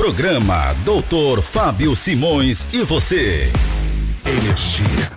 Programa Doutor Fábio Simões e você. Energia.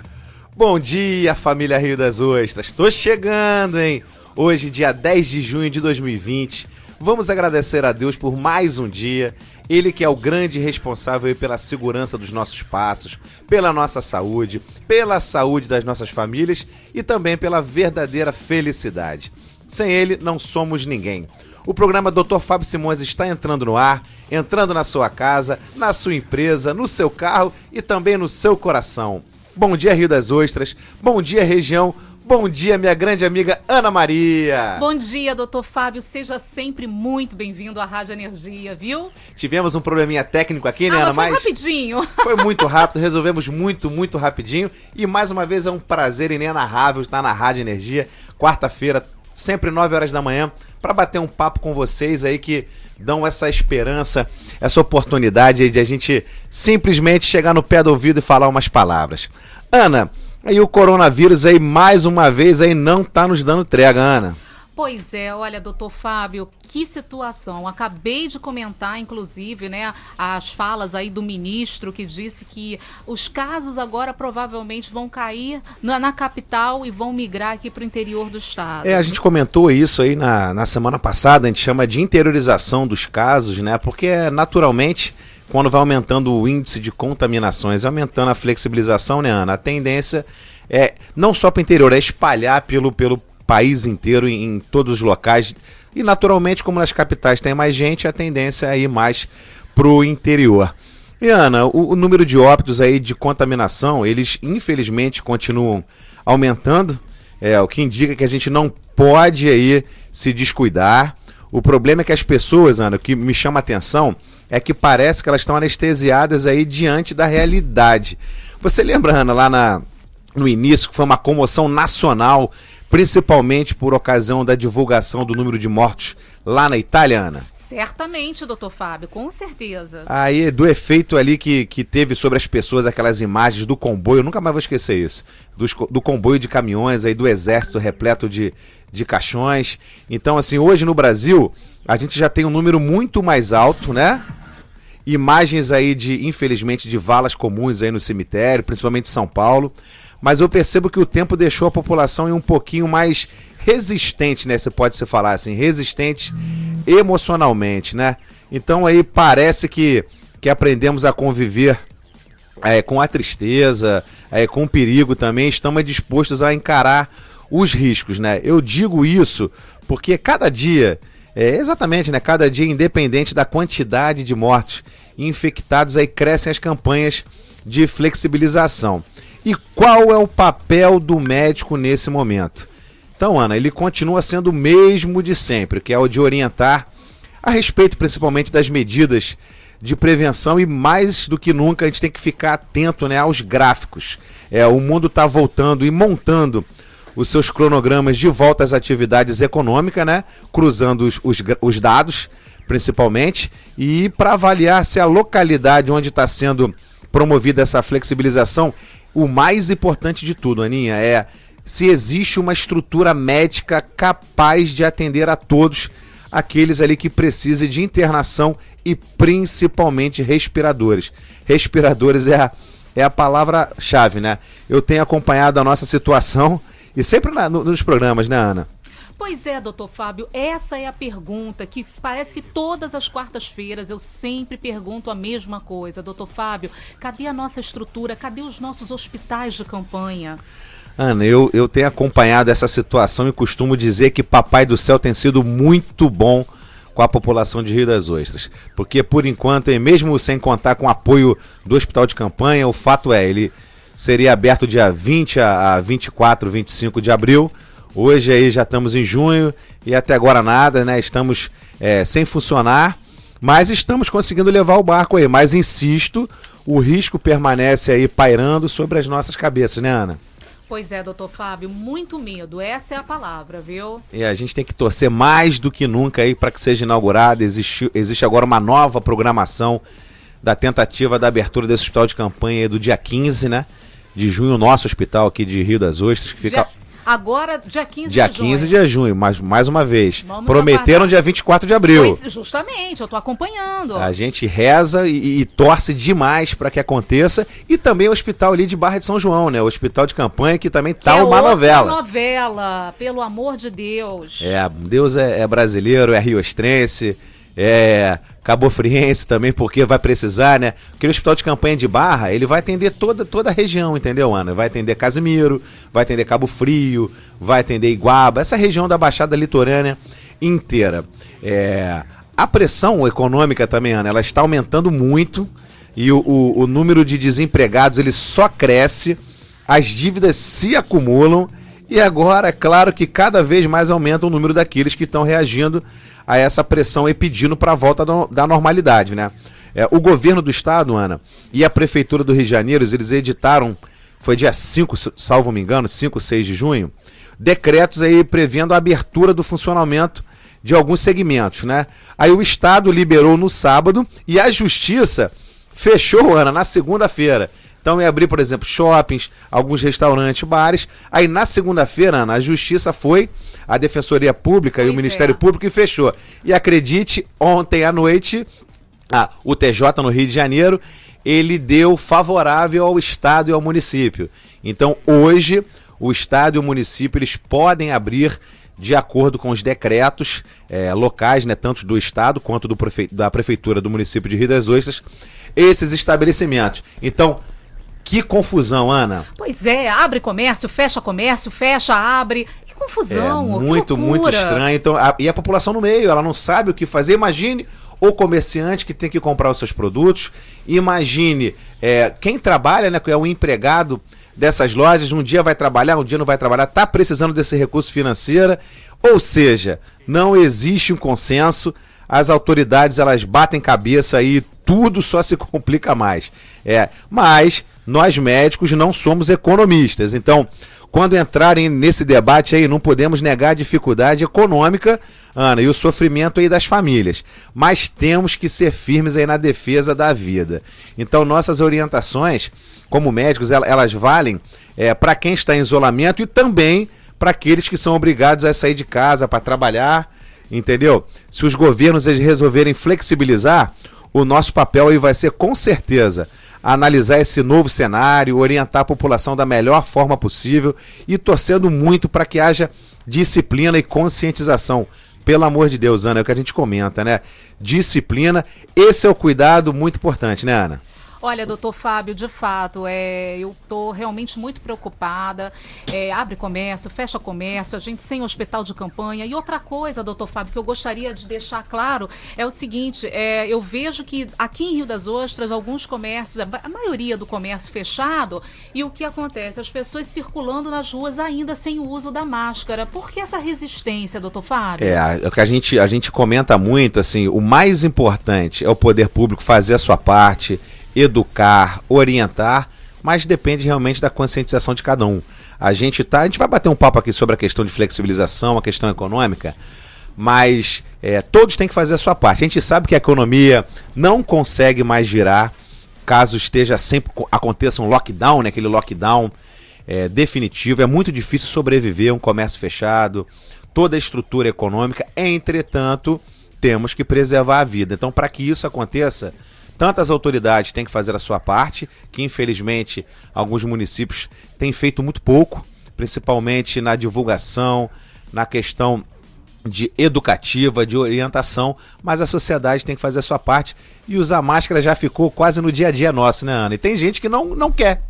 Bom dia, família Rio das Ostras. Tô chegando, hein? Hoje, dia 10 de junho de 2020. Vamos agradecer a Deus por mais um dia. Ele que é o grande responsável pela segurança dos nossos passos, pela nossa saúde, pela saúde das nossas famílias e também pela verdadeira felicidade. Sem ele, não somos ninguém. O programa Dr. Fábio Simões está entrando no ar, entrando na sua casa, na sua empresa, no seu carro e também no seu coração. Bom dia, Rio das Ostras. Bom dia, região. Bom dia, minha grande amiga Ana Maria. Bom dia, doutor Fábio. Seja sempre muito bem-vindo à Rádio Energia, viu? Tivemos um probleminha técnico aqui, né, ah, Ana? Mas foi rapidinho. Foi muito rápido, resolvemos muito, muito rapidinho. E mais uma vez é um prazer inenarrável estar na Rádio Energia. Quarta-feira, sempre 9 horas da manhã, para bater um papo com vocês aí que dão essa esperança, essa oportunidade de a gente simplesmente chegar no pé do ouvido e falar umas palavras. Ana, aí o coronavírus aí mais uma vez aí não tá nos dando trega, Ana. Pois é, olha, doutor Fábio, que situação. Acabei de comentar, inclusive, né, as falas aí do ministro que disse que os casos agora provavelmente vão cair na, na capital e vão migrar aqui para o interior do estado. É, a gente comentou isso aí na, na semana passada, a gente chama de interiorização dos casos, né, porque naturalmente quando vai aumentando o índice de contaminações, aumentando a flexibilização, né, Ana? A tendência é não só para o interior, é espalhar pelo, pelo país inteiro, em, em todos os locais. E naturalmente, como nas capitais tem mais gente, a tendência é ir mais pro interior. E Ana, o, o número de óbitos aí de contaminação, eles infelizmente continuam aumentando. É, o que indica que a gente não pode aí se descuidar. O problema é que as pessoas, Ana, o que me chama a atenção é que parece que elas estão anestesiadas aí diante da realidade. Você lembra, Ana, lá na, no início, que foi uma comoção nacional principalmente por ocasião da divulgação do número de mortos lá na Itália, Ana? Certamente, doutor Fábio, com certeza. Aí, do efeito ali que, que teve sobre as pessoas, aquelas imagens do comboio, eu nunca mais vou esquecer isso. Dos, do comboio de caminhões aí, do exército repleto de, de caixões. Então, assim, hoje no Brasil, a gente já tem um número muito mais alto, né? Imagens aí de, infelizmente, de valas comuns aí no cemitério, principalmente em São Paulo mas eu percebo que o tempo deixou a população um pouquinho mais resistente, né? Você pode se falar assim, resistente emocionalmente, né? Então aí parece que, que aprendemos a conviver é, com a tristeza, é, com o perigo também, estamos dispostos a encarar os riscos, né? Eu digo isso porque cada dia, é, exatamente, né? Cada dia, independente da quantidade de mortos infectados, aí crescem as campanhas de flexibilização. E qual é o papel do médico nesse momento? Então, Ana, ele continua sendo o mesmo de sempre, que é o de orientar a respeito principalmente das medidas de prevenção e mais do que nunca a gente tem que ficar atento né, aos gráficos. É, o mundo está voltando e montando os seus cronogramas de volta às atividades econômicas, né, cruzando os, os, os dados principalmente, e para avaliar se a localidade onde está sendo promovida essa flexibilização o mais importante de tudo, Aninha, é se existe uma estrutura médica capaz de atender a todos aqueles ali que precisem de internação e principalmente respiradores. Respiradores é a, é a palavra-chave, né? Eu tenho acompanhado a nossa situação e sempre na, no, nos programas, né, Ana? Pois é, doutor Fábio, essa é a pergunta que parece que todas as quartas-feiras eu sempre pergunto a mesma coisa. Doutor Fábio, cadê a nossa estrutura? Cadê os nossos hospitais de campanha? Ana, eu, eu tenho acompanhado essa situação e costumo dizer que Papai do Céu tem sido muito bom com a população de Rio das Ostras. Porque, por enquanto, e mesmo sem contar com o apoio do hospital de campanha, o fato é, ele seria aberto dia 20 a 24, 25 de abril Hoje aí já estamos em junho e até agora nada, né? Estamos é, sem funcionar, mas estamos conseguindo levar o barco aí. Mas insisto, o risco permanece aí pairando sobre as nossas cabeças, né, Ana? Pois é, doutor Fábio, muito medo. Essa é a palavra, viu? E a gente tem que torcer mais do que nunca aí para que seja inaugurada. Existe, existe agora uma nova programação da tentativa da abertura desse hospital de campanha do dia 15, né? De junho, nosso hospital aqui de Rio das Ostras, que fica. Dia Agora, dia 15 Dia de junho. 15 de junho, mais, mais uma vez. Vamos Prometeram aguardar. dia 24 de abril. Pois, justamente, eu tô acompanhando. A gente reza e, e torce demais para que aconteça. E também o hospital ali de Barra de São João, né? O hospital de campanha que também tá é uma novela. novela, pelo amor de Deus. É, Deus é, é brasileiro, é riostrense, é cabofriense também, porque vai precisar, né? Aquele hospital de campanha de Barra, ele vai atender toda, toda a região, entendeu, Ana? Vai atender Casimiro, vai atender Cabo Frio, vai atender Iguaba, essa região da Baixada Litorânea inteira. É, a pressão econômica também, Ana, ela está aumentando muito e o, o, o número de desempregados ele só cresce, as dívidas se acumulam e agora, é claro que cada vez mais aumenta o número daqueles que estão reagindo a essa pressão e pedindo para a volta da, da normalidade, né? É, o governo do estado, Ana, e a prefeitura do Rio de Janeiro, eles editaram, foi dia 5, salvo me engano, 5, 6 de junho, decretos aí prevendo a abertura do funcionamento de alguns segmentos, né? Aí o estado liberou no sábado e a justiça fechou, Ana, na segunda-feira. Então ia abrir, por exemplo, shoppings, alguns restaurantes, bares. Aí na segunda-feira, Ana, a justiça foi, a Defensoria Pública e o Pois Ministério é. Público e fechou. E acredite, ontem à noite, ah, o TJ no Rio de Janeiro, ele deu favorável ao Estado e ao município. Então hoje, o Estado e o município eles podem abrir de acordo com os decretos eh, locais, né, tanto do Estado quanto do prefe... da Prefeitura do município de Rio das Ostras, esses estabelecimentos. Então, que confusão, Ana. Pois é, abre comércio, fecha comércio, fecha, abre. Que confusão, É que muito, muito loucura. estranho. Então, a- e a população no meio, ela não sabe o que fazer. Imagine o comerciante que tem que comprar os seus produtos. Imagine é, quem trabalha, né? Que é o empregado dessas lojas. Um dia vai trabalhar, um dia não vai trabalhar. Tá precisando desse recurso financeiro. Ou seja, não existe um consenso. As autoridades elas batem cabeça e tudo só se complica mais. É, mas nós médicos não somos economistas. Então, quando entrarem nesse debate aí, não podemos negar a dificuldade econômica, Ana, e o sofrimento aí das famílias. Mas temos que ser firmes aí na defesa da vida. Então, nossas orientações, como médicos, el- elas valem para quem está em isolamento e também para aqueles que são obrigados a sair de casa para trabalhar, entendeu? Se os governos resolverem flexibilizar, o nosso papel aí vai ser com certeza analisar esse novo cenário, orientar a população da melhor forma possível e torcendo muito para que haja disciplina e conscientização. Pelo amor de Deus, Ana, é o que a gente comenta, né? Disciplina, esse é o cuidado muito importante, né, Ana? Olha, doutor Fábio, de fato, é, eu estou realmente muito preocupada. É, abre comércio, fecha comércio, a gente sem hospital de campanha. E outra coisa, doutor Fábio, que eu gostaria de deixar claro é o seguinte: é, eu vejo que aqui em Rio das Ostras, alguns comércios, a ma- a maioria do comércio fechado, e o que acontece? As pessoas circulando nas ruas ainda sem o uso da máscara. Por que essa resistência, doutor Fábio? É, é o que a gente, a gente comenta muito, assim, o mais importante é o poder público fazer a sua parte, educar, orientar, mas depende realmente da conscientização de cada um. A gente tá, a gente vai bater um papo aqui sobre a questão de flexibilização, a questão econômica, mas é, todos têm que fazer a sua parte. A gente sabe que a economia não consegue mais virar caso esteja sempre co- aconteça um lockdown, né, aquele lockdown é, definitivo. É muito difícil sobreviver um comércio fechado, toda a estrutura econômica. Entretanto, temos que preservar a vida. Então, para que isso aconteça, tantas autoridades têm que fazer a sua parte, que infelizmente alguns municípios têm feito muito pouco, principalmente na divulgação, na questão de educativa, de orientação, mas a sociedade tem que fazer a sua parte e usar máscara já ficou quase no dia a dia nosso, né, Ana? E tem gente que não, não quer.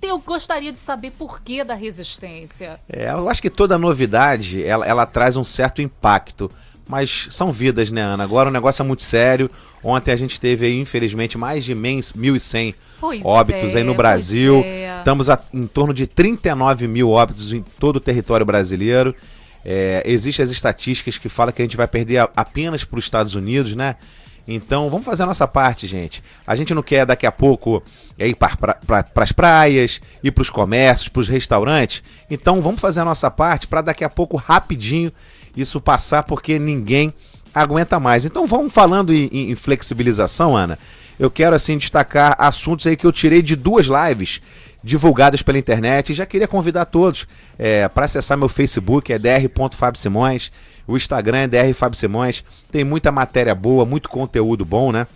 Eu gostaria de saber por que da resistência. É, eu acho que toda novidade ela, ela traz um certo impacto. Mas são vidas, né, Ana? Agora o negócio é muito sério. Ontem a gente teve aí, infelizmente, mais de mens- 1.100 Pois óbitos é, aí no Brasil. é. Estamos a, em torno de 39 mil óbitos em todo o território brasileiro. É, Existem as estatísticas que falam que a gente vai perder a- apenas para os Estados Unidos, né? Então vamos fazer a nossa parte, gente. A gente não quer daqui a pouco é, ir para pra, as praias, ir para os comércios, para os restaurantes. Então vamos fazer a nossa parte para daqui a pouco, rapidinho, isso passar, porque ninguém aguenta mais. Então vamos falando em, em- flexibilização, Ana. eu quero assim destacar assuntos aí que eu tirei de duas lives divulgadas pela internet. E já queria convidar todos é, para acessar meu Facebook, é dr.fabsimões, o Instagram é drfabsimões. Tem muita matéria boa, muito conteúdo bom, né?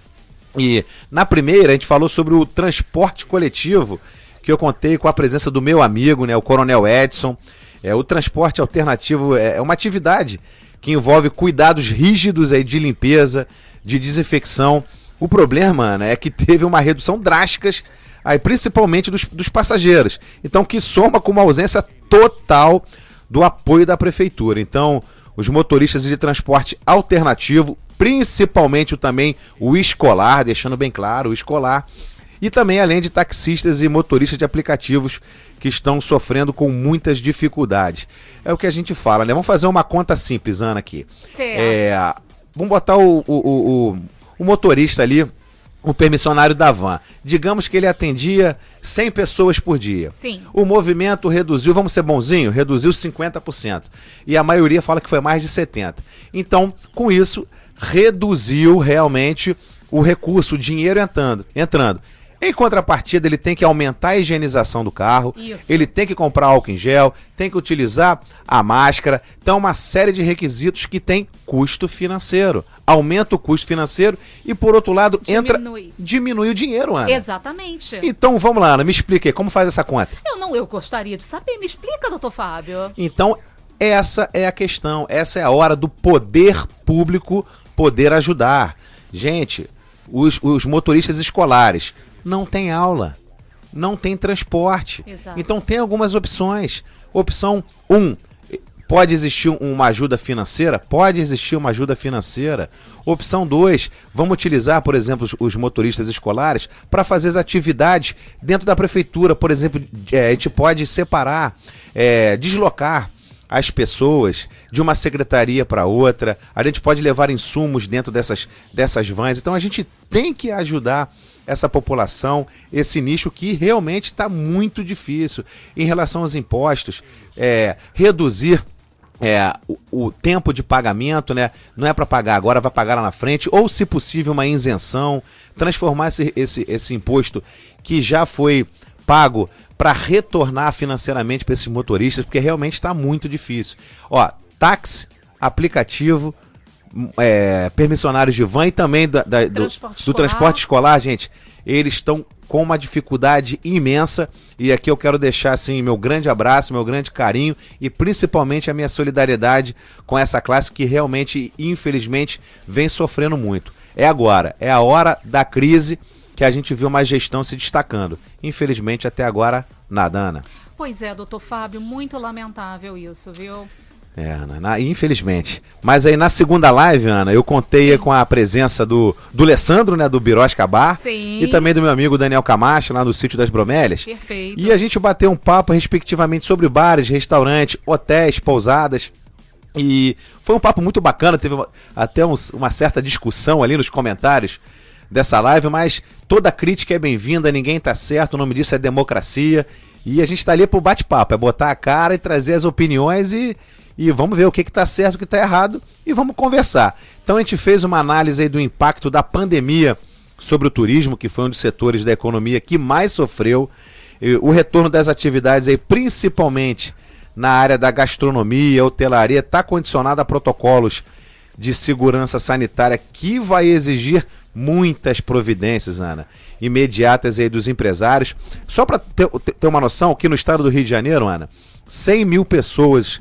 E na primeira a gente falou sobre o transporte coletivo, que eu contei com a presença do meu amigo, né, o Coronel Edson. É, o transporte alternativo é, é uma atividade que envolve cuidados rígidos aí de limpeza, de desinfecção. O problema né, é que teve uma redução drástica, aí, principalmente dos, dos passageiros. Então, que soma com uma ausência total do apoio da prefeitura. Então, os motoristas de transporte alternativo, principalmente também o escolar, deixando bem claro, o escolar, e também além de taxistas e motoristas de aplicativos que estão sofrendo com muitas dificuldades. É o que a gente fala, né? Vamos fazer uma conta simples, Ana, aqui. É, vamos botar o, o, o, o motorista ali, o permissionário da van. Digamos que ele atendia 100 pessoas por dia. Sim. O movimento reduziu, vamos ser bonzinho, reduziu 50%. E a maioria fala que foi mais de 70%. Então, com isso, reduziu realmente o recurso, o dinheiro entrando. entrando. Em contrapartida, ele tem que aumentar a higienização do carro, Isso. ele tem que comprar álcool em gel, tem que utilizar a máscara. Então, uma série de requisitos que tem custo financeiro. Aumenta o custo financeiro e, por outro lado, entra. Diminui. Diminui o dinheiro, Ana. Exatamente. Então, vamos lá, Ana, me explique aí, como faz essa conta? Eu não, eu gostaria de saber. Me explica, doutor Fábio. Então, essa é a questão, essa é a hora do poder público poder ajudar. Gente, os, os motoristas escolares não têm aula, não tem transporte. Exato. Então tem algumas opções. Opção 1, um, pode existir uma ajuda financeira? Pode existir uma ajuda financeira. Opção 2, vamos utilizar, por exemplo, os, os motoristas escolares para fazer as atividades dentro da prefeitura. Por exemplo, é, a gente pode separar, é, deslocar as pessoas de uma secretaria para outra. A gente pode levar insumos dentro dessas, dessas vans. Então a gente tem que ajudar essa população, esse nicho que realmente está muito difícil em relação aos impostos, é, reduzir é, o, o tempo de pagamento, né? Não é para pagar agora, vai pagar lá na frente, ou se possível uma isenção, transformar esse, esse, esse imposto que já foi pago para retornar financeiramente para esses motoristas, porque realmente está muito difícil. Ó, táxi, aplicativo, é, permissionários de van e também da, da, do, Transporte do escolar. transporte escolar, gente, eles estão com uma dificuldade imensa e aqui eu quero deixar assim meu grande abraço, meu grande carinho e principalmente a minha solidariedade com essa classe que realmente, infelizmente, vem sofrendo muito. É agora, é a hora da crise que a gente viu uma gestão se destacando. Infelizmente, até agora, nada, Ana. Pois é, doutor Fábio, muito lamentável isso, viu? É, Ana, na- infelizmente. Mas aí na segunda live, Ana, eu contei com a presença do, do Alessandro, né, do Birós Cabar, Sim. e também do meu amigo Daniel Camacho, lá no sítio das Bromélias. Perfeito. E a gente bateu um papo, respectivamente, sobre bares, restaurantes, hotéis, pousadas. E foi um papo muito bacana, teve uma- até uns- uma certa discussão ali nos comentários dessa live, mas toda crítica é bem-vinda, ninguém tá certo, o nome disso é democracia. E a gente tá ali pro bate-papo, é botar a cara e trazer as opiniões e, e vamos ver o que, que tá certo, o que tá errado e vamos conversar. Então a gente fez uma análise do impacto da pandemia sobre o turismo, que foi um dos setores da economia que mais sofreu, o retorno das atividades aí, principalmente na área da gastronomia, hotelaria, está condicionado a protocolos de segurança sanitária que vai exigir muitas providências, Ana, imediatas aí dos empresários. Só para ter, ter uma noção, aqui no estado do Rio de Janeiro, Ana, 100 mil pessoas,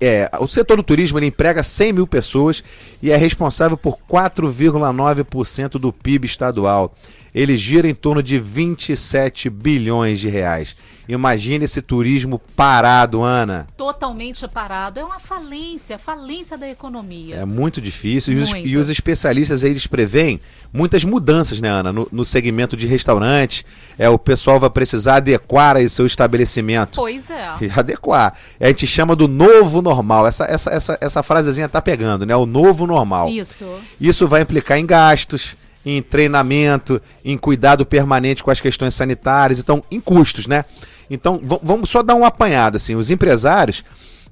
é, o setor do turismo emprega 100 mil pessoas e é responsável por 4,9% do PIB estadual. Ele gira em torno de 27 bilhões de reais. Imagine esse turismo parado, Ana. Totalmente parado. É uma falência, falência da economia. É muito difícil. E os, Muito. e os especialistas eles preveem muitas mudanças, né, Ana? No, no segmento de restaurante. É, o pessoal vai precisar adequar aí seu estabelecimento. Pois é. E adequar. A gente chama do novo normal. Essa, essa, essa, essa frasezinha tá pegando, né? O novo normal. Isso. Isso vai implicar em gastos, em treinamento, em cuidado permanente com as questões sanitárias, então em custos, né? Então vamos só dar um apanhado assim, os empresários,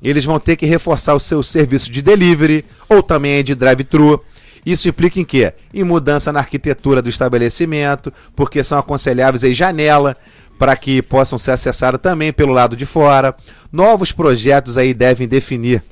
eles vão ter que reforçar o seu serviço de delivery ou também de drive-thru Isso implica em quê? Em mudança na arquitetura do estabelecimento, porque são aconselháveis aí janela para que possam ser acessadas também pelo lado de fora. Novos projetos aí devem definir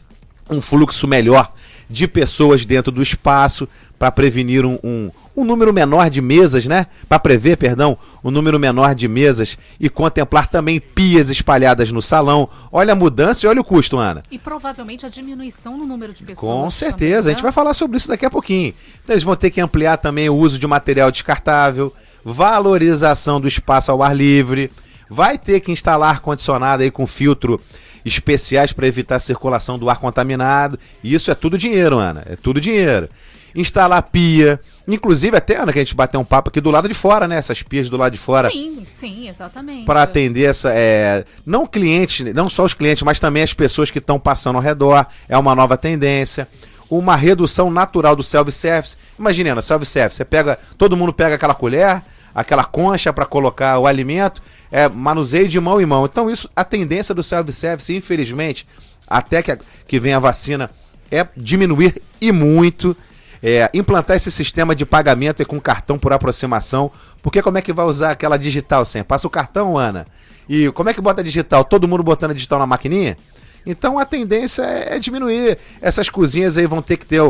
um fluxo melhor de pessoas dentro do espaço para prevenir um, um, um, número menor de mesas, né? Para prever, perdão, um número menor de mesas e contemplar também pias espalhadas no salão. Olha a mudança e olha o custo, Ana. E provavelmente a diminuição no número de pessoas. Com certeza, também, né? a gente vai falar sobre isso daqui a pouquinho. Então eles vão ter que ampliar também o uso de material descartável, valorização do espaço ao ar livre. Vai ter que instalar ar-condicionado aí com filtro especiais para evitar a circulação do ar contaminado. Isso é tudo dinheiro, Ana. É tudo dinheiro. Instalar pia. Inclusive, até, Ana, que a gente bateu um papo aqui do lado de fora, né? Essas pias do lado de fora. Sim, sim, exatamente. Para atender essa. É, não clientes, não só os clientes, mas também as pessoas que estão passando ao redor. É uma nova tendência uma redução natural do self-service. Imagina, Ana, self-service, você pega, todo mundo pega aquela colher, aquela concha para colocar o alimento, é manuseio de mão em mão. Então isso, a tendência do self-service, infelizmente, até que, a, que vem a vacina, é diminuir e muito. É, implantar esse sistema de pagamento com cartão por aproximação, porque como é que vai usar aquela digital sem? Passa o cartão, Ana. E como é que bota digital? Todo mundo botando digital na maquininha? Então a tendência é, é diminuir. Essas cozinhas aí vão ter que ter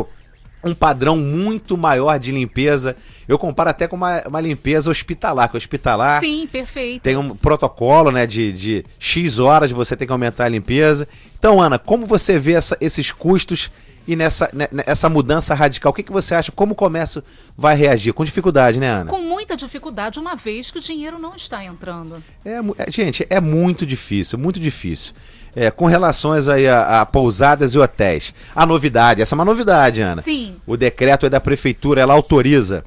um padrão muito maior de limpeza. Eu comparo até com uma, uma limpeza hospitalar, que hospitalar Sim, perfeito. tem um protocolo né, de, de X horas você tem que aumentar a limpeza. Então, Ana, como você vê essa, esses custos e nessa, nessa mudança radical? O que, que você acha? Como o comércio vai reagir? Com dificuldade, né, Ana? Com muita dificuldade, uma vez que o dinheiro não está entrando. É, é gente, é muito difícil, muito difícil é, com relações aí a, a, pousadas e hotéis. A novidade, essa é uma novidade, Ana. Sim. O decreto é da prefeitura, ela autoriza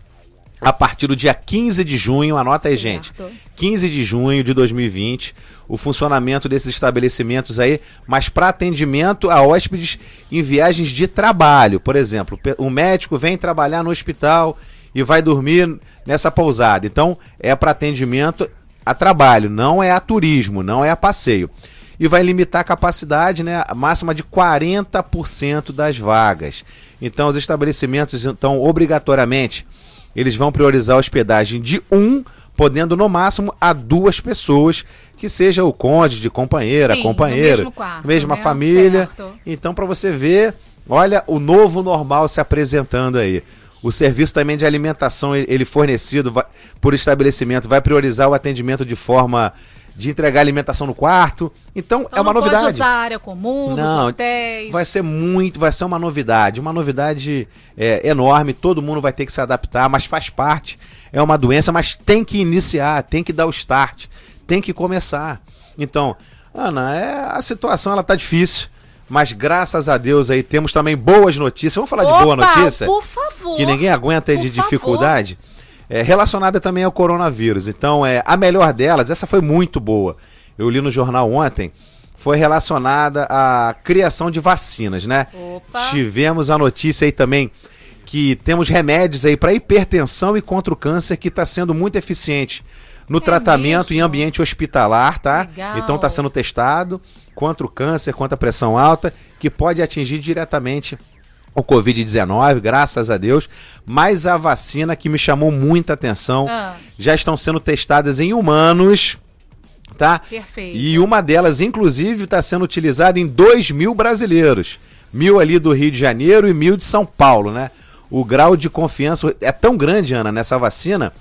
a partir do dia 15 de junho, anota aí, gente. 15 de junho de 2020, o funcionamento desses estabelecimentos aí, mas para atendimento a hóspedes em viagens de trabalho. Por exemplo, o médico vem trabalhar no hospital e vai dormir nessa pousada. Então, é para atendimento a trabalho, não é a turismo, não é a passeio e vai limitar a capacidade né, máxima de 40% das vagas. Então, os estabelecimentos, então, obrigatoriamente, eles vão priorizar a hospedagem de um, podendo no máximo a duas pessoas, que seja o cônjuge, de companheira, Sim, companheiro, quarto, mesma né? família. Certo. Então, para você ver, olha o novo normal se apresentando aí. O serviço também de alimentação, ele fornecido por estabelecimento, vai priorizar o atendimento de forma de entregar alimentação no quarto. Então, então é uma não novidade. Pode usar área comum, não, hotéis. Vai ser muito, vai ser uma novidade, uma novidade é, enorme. Todo mundo vai ter que se adaptar, mas faz parte. É uma doença, mas tem que iniciar, tem que dar o start, tem que começar. Então, Ana, é, a situação ela tá difícil. Mas graças a Deus aí temos também boas notícias. Vamos falar Opa, de boa notícia? Por favor. Que ninguém aguenta de dificuldade. É, relacionada também ao coronavírus. Então, é, a melhor delas, essa foi muito boa. Eu li no jornal ontem, foi relacionada à criação de vacinas, né? Opa. Tivemos a notícia aí também que temos remédios aí para hipertensão e contra o câncer que está sendo muito eficiente no é tratamento mesmo? em ambiente hospitalar, tá? Legal. Então está sendo testado contra o câncer, contra a pressão alta, que pode atingir diretamente o Covid-19, graças a Deus, mas a vacina que me chamou muita atenção, ah. já estão sendo testadas em humanos, tá? Perfeito. E uma delas, inclusive, está sendo utilizada em 2 mil brasileiros. Mil ali do Rio de Janeiro e mil de São Paulo, né? O grau de confiança é tão grande, Ana, nessa vacina,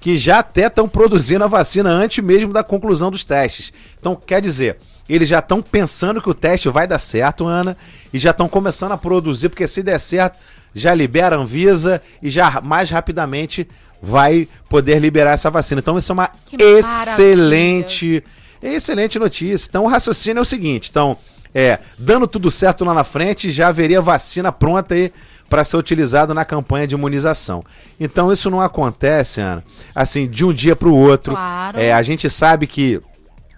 que já até estão produzindo a vacina antes mesmo da conclusão dos testes. Então, quer dizer, eles já estão pensando que o teste vai dar certo, Ana, e já estão começando a produzir, porque se der certo, já libera a Anvisa e já mais rapidamente vai poder liberar essa vacina. Então, isso é uma que excelente, maravilha. excelente notícia. Então, o raciocínio é o seguinte: então, é, dando tudo certo lá na frente, já haveria vacina pronta aí para ser utilizado na campanha de imunização. Então, isso não acontece, Ana, assim, de um dia para o outro. Claro. É, a gente sabe que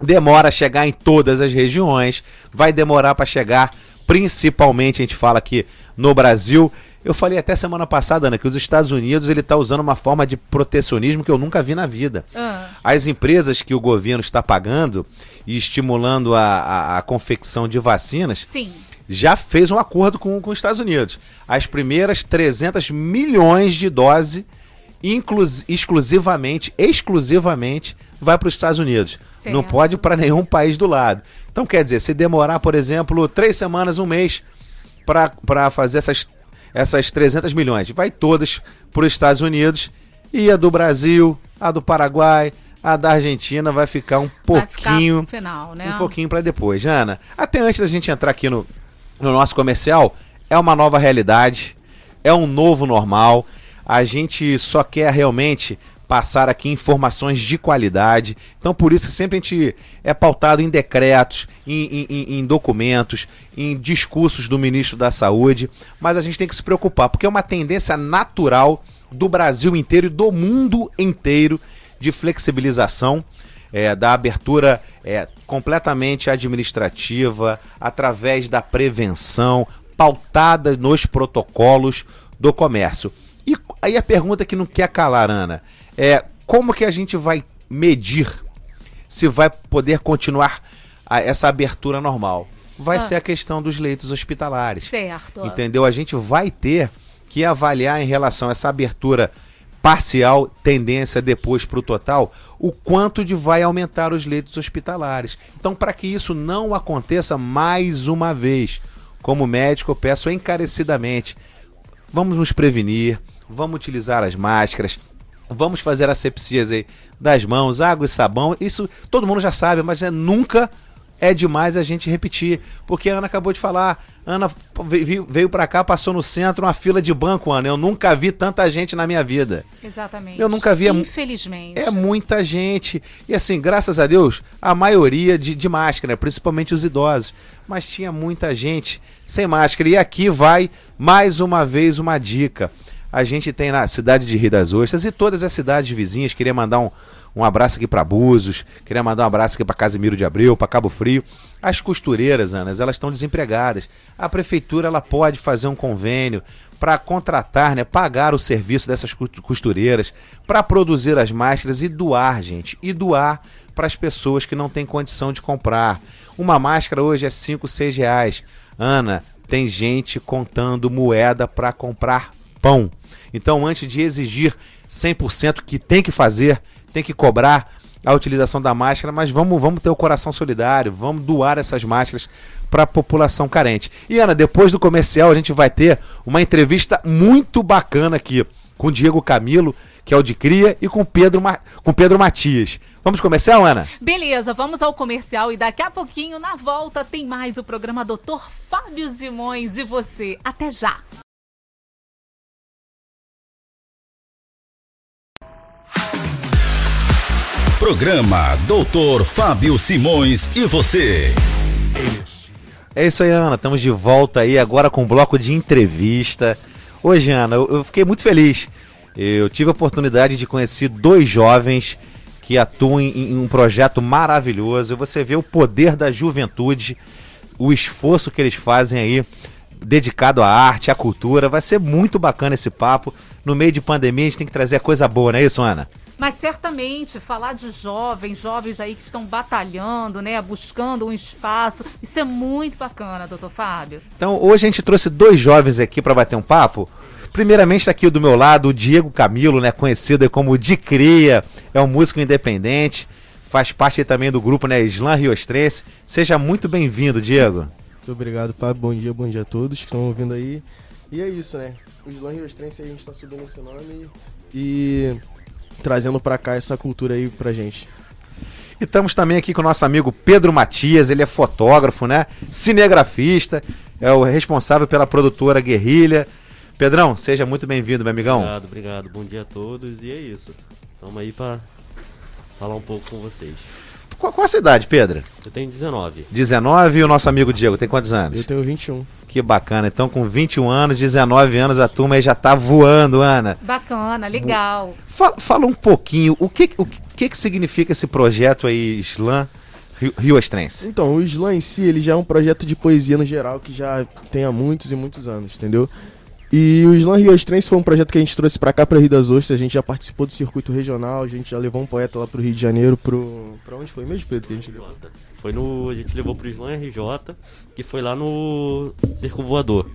demora a chegar em todas as regiões, vai demorar para chegar, principalmente a gente fala aqui no Brasil. Eu falei até semana passada, Ana, que os Estados Unidos ele está usando uma forma de protecionismo que eu nunca vi na vida. Ah. As empresas que o governo está pagando e estimulando a, a, a confecção de vacinas, Sim. já fez um acordo com, com os Estados Unidos. As primeiras 300 milhões de doses, exclusivamente, exclusivamente, vai para os Estados Unidos. Certo. Não pode para nenhum país do lado. Então, quer dizer, se demorar, por exemplo, três semanas, um mês, para fazer essas, essas 300 milhões, vai todas para os Estados Unidos e a do Brasil, a do Paraguai, a da Argentina vai ficar um pouquinho. Ficar final, né? Um pouquinho para depois. Ana, até antes da gente entrar aqui no, no nosso comercial, é uma nova realidade, é um novo normal. A gente só quer realmente passar aqui informações de qualidade. Então, por isso, sempre a gente é pautado em decretos, em, em, em, documentos, em discursos do ministro da Saúde. Mas a gente tem que se preocupar, porque é uma tendência natural do Brasil inteiro e do mundo inteiro de flexibilização. É, da abertura é, completamente administrativa, através da prevenção, pautada nos protocolos do comércio. E aí a pergunta que não quer calar, Ana, é como que a gente vai medir se vai poder continuar a, essa abertura normal? Vai ah. ser a questão dos leitos hospitalares. Certo. Entendeu? A gente vai ter que avaliar em relação a essa abertura parcial, tendência depois para o total, o quanto de vai aumentar os leitos hospitalares. Então, para que isso não aconteça mais uma vez, como médico, eu peço encarecidamente, vamos nos prevenir, vamos utilizar as máscaras, vamos fazer asepsias aí das mãos, água e sabão. Isso todo mundo já sabe, mas é nunca é demais a gente repetir, porque a Ana acabou de falar, Ana veio, veio para cá, passou no centro, uma fila de banco, Ana. Eu nunca vi tanta gente na minha vida. Exatamente. Eu nunca vi. Infelizmente. É muita gente. E assim, graças a Deus, a maioria de, de máscara, principalmente os idosos. Mas tinha muita gente sem máscara. E aqui vai mais uma vez uma dica. A gente tem na cidade de Rio das Ostras e todas as cidades vizinhas. Queria mandar um, um abraço aqui para Búzios, queria mandar um abraço aqui para Casimiro de Abreu, para Cabo Frio. As costureiras, Anas, elas estão desempregadas. A prefeitura ela pode fazer um convênio para contratar, né, pagar o serviço dessas costureiras, para produzir as máscaras e doar, gente, e doar para as pessoas que não têm condição de comprar. Uma máscara hoje é 5, 6 reais. Ana, tem gente contando moeda para comprar Então, antes de exigir 100% que tem que fazer, tem que cobrar a utilização da máscara, mas vamos, vamos ter o coração solidário, vamos doar essas máscaras para a população carente. E Ana, depois do comercial a gente vai ter uma entrevista muito bacana aqui com Diego Camilo, que é o de Cria, e com Pedro, com Pedro Matias. Vamos começar, Ana? Beleza, vamos ao comercial e daqui a pouquinho, na volta, tem mais o programa Doutor Fábio Simões e você. Até já! Programa Doutor Fábio Simões e você. É isso aí, Ana. Estamos de volta aí agora com um bloco de entrevista. Hoje, Ana, eu, fiquei muito feliz. Eu tive a oportunidade de conhecer dois jovens que atuam em um projeto maravilhoso. Você vê o poder da juventude, o esforço que eles fazem aí dedicado à arte, à cultura. Vai ser muito bacana esse papo. No meio de pandemia, a gente tem que trazer coisa boa, não é isso, Ana? Mas certamente falar de jovens, jovens aí que estão batalhando, né, buscando um espaço, isso é muito bacana, doutor Fábio. Então hoje a gente trouxe dois jovens aqui para bater um papo. Primeiramente está aqui do meu lado o Diego Camilo, né, conhecido como Di Cria, é um músico independente, faz parte também do grupo, né, Slam Riostrense. Seja muito bem-vindo, Diego. Muito obrigado, Fábio. Bom dia, bom dia a todos que estão ouvindo aí. E é isso, né? O Slam Riostrense a gente está subindo esse nome e trazendo para cá essa cultura aí pra gente. E estamos também aqui com o nosso amigo Pedro Matias, ele é fotógrafo, né? Cinegrafista, é o responsável pela produtora Guerrilha. Pedrão, seja muito bem-vindo, meu amigão. Obrigado, obrigado. Bom dia a todos e é isso. Estamos aí para falar um pouco com vocês. Qual, qual a sua idade, Pedro? Eu tenho 19. 19 e o nosso amigo Diego tem quantos anos? Eu tenho 21. Que bacana. Então, com 21 anos, 19 anos, a turma aí já tá voando, Ana. Bacana, legal. Fala, fala um pouquinho, o que, o que, que significa esse projeto aí, Slam Rio, Rio Estrense? Então, o Slam em si, ele já é um projeto de poesia no geral, que já tem há muitos e muitos anos, entendeu? E o Slam Rio Trance foi um projeto que a gente trouxe pra cá, pra Rio das Ostras. A gente já participou do circuito regional, a gente já levou um poeta lá pro Rio de Janeiro, pro... Pra onde foi mesmo, Pedro, que a gente levou? Foi no. A gente levou pro Slam RJ, que foi lá no Circo Voador.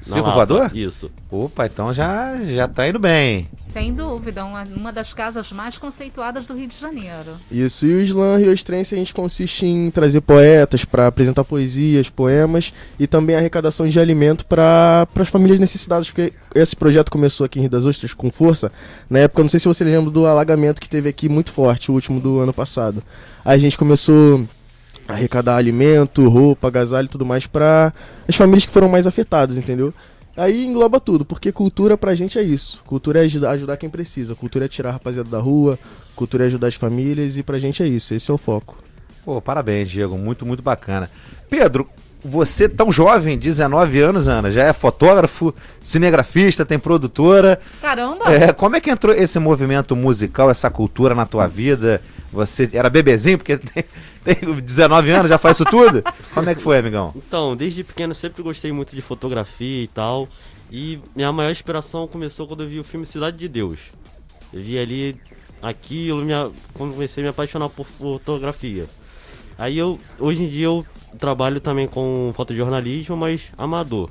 Circo. Voador? Isso. Opa, então já, já tá indo bem. Sem dúvida, uma, uma das casas mais conceituadas do Rio de Janeiro. Isso, e o Slam Rio Trance a gente consiste em trazer poetas pra apresentar poesias, poemas e também arrecadação de alimento para as famílias necessitadas, porque esse projeto começou aqui em Rio das Ostras com força. Na época, não sei se você lembra do alagamento que teve aqui muito forte, o último do ano passado. Aí a gente começou a arrecadar alimento, roupa, agasalho e tudo mais para as famílias que foram mais afetadas, entendeu? Aí engloba tudo, porque cultura pra gente é isso. Cultura é ajudar quem precisa. Cultura é tirar a rapaziada da rua, cultura é ajudar as famílias e pra gente é isso. Esse é o foco. Pô, parabéns, Diego. Muito, muito bacana. Pedro, você tão jovem, 19 anos, Ana, já é fotógrafo, cinegrafista, tem produtora. Caramba! É, como é que entrou esse movimento musical, essa cultura na tua vida? Você era bebezinho, porque tem, tem 19 anos, já faz isso tudo? Como é que foi, amigão? Então, desde pequeno eu sempre gostei muito de fotografia e tal. E minha maior inspiração começou quando eu vi o filme Cidade de Deus. Eu vi ali aquilo, minha, comecei a me apaixonar por fotografia. Aí eu, hoje em dia eu trabalho também com fotojornalismo, mas amador.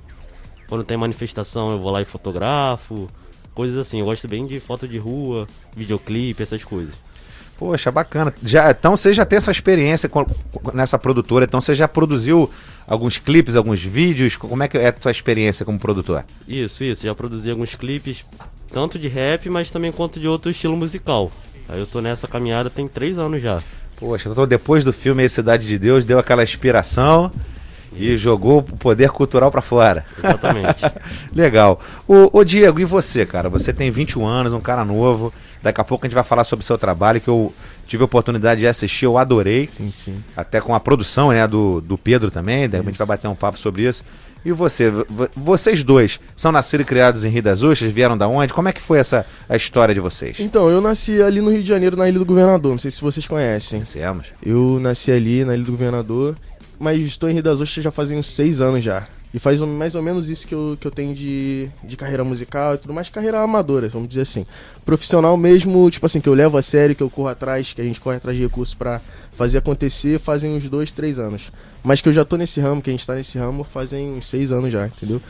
Quando tem manifestação eu vou lá e fotografo, coisas assim. Eu gosto bem de foto de rua, videoclipe, essas coisas. Poxa, bacana. Já, então você já tem essa experiência com- nessa produtora, então você já produziu alguns clipes, alguns vídeos? Como é que é a tua experiência como produtor? Isso, isso. Já produzi alguns clipes, tanto de rap, mas também quanto de outro estilo musical. Aí eu tô nessa caminhada tem três anos já. Poxa, então depois do filme Cidade de Deus, deu aquela inspiração e jogou o poder cultural pra fora. Exatamente. Legal. Ô, ô, Diego, e você, cara? Você tem 21 anos, um cara novo. Daqui a pouco a gente vai falar sobre o seu trabalho, que eu tive a oportunidade de assistir, eu adorei. Sim, sim. Até com a produção né, do, do Pedro também, daí a gente vai bater um papo sobre isso. E você, vocês dois, são nascidos e criados em Rio das Ostras, vieram da onde? Como é que foi essa a história de vocês? Então, eu nasci ali no Rio de Janeiro, na Ilha do Governador. Não sei se vocês conhecem. Conhecemos. Eu nasci ali na Ilha do Governador, mas estou em Rio das Ostras já fazem uns seis anos já. E faz mais ou menos isso que eu, que eu tenho de, de carreira musical e tudo mais, carreira amadora, vamos dizer assim. Profissional mesmo, tipo assim, que eu levo a sério, que eu corro atrás, que a gente corre atrás de recursos pra fazer acontecer, fazem uns dois, três anos. Mas que eu já tô nesse ramo, que a gente tá nesse ramo, fazem uns seis anos já, entendeu?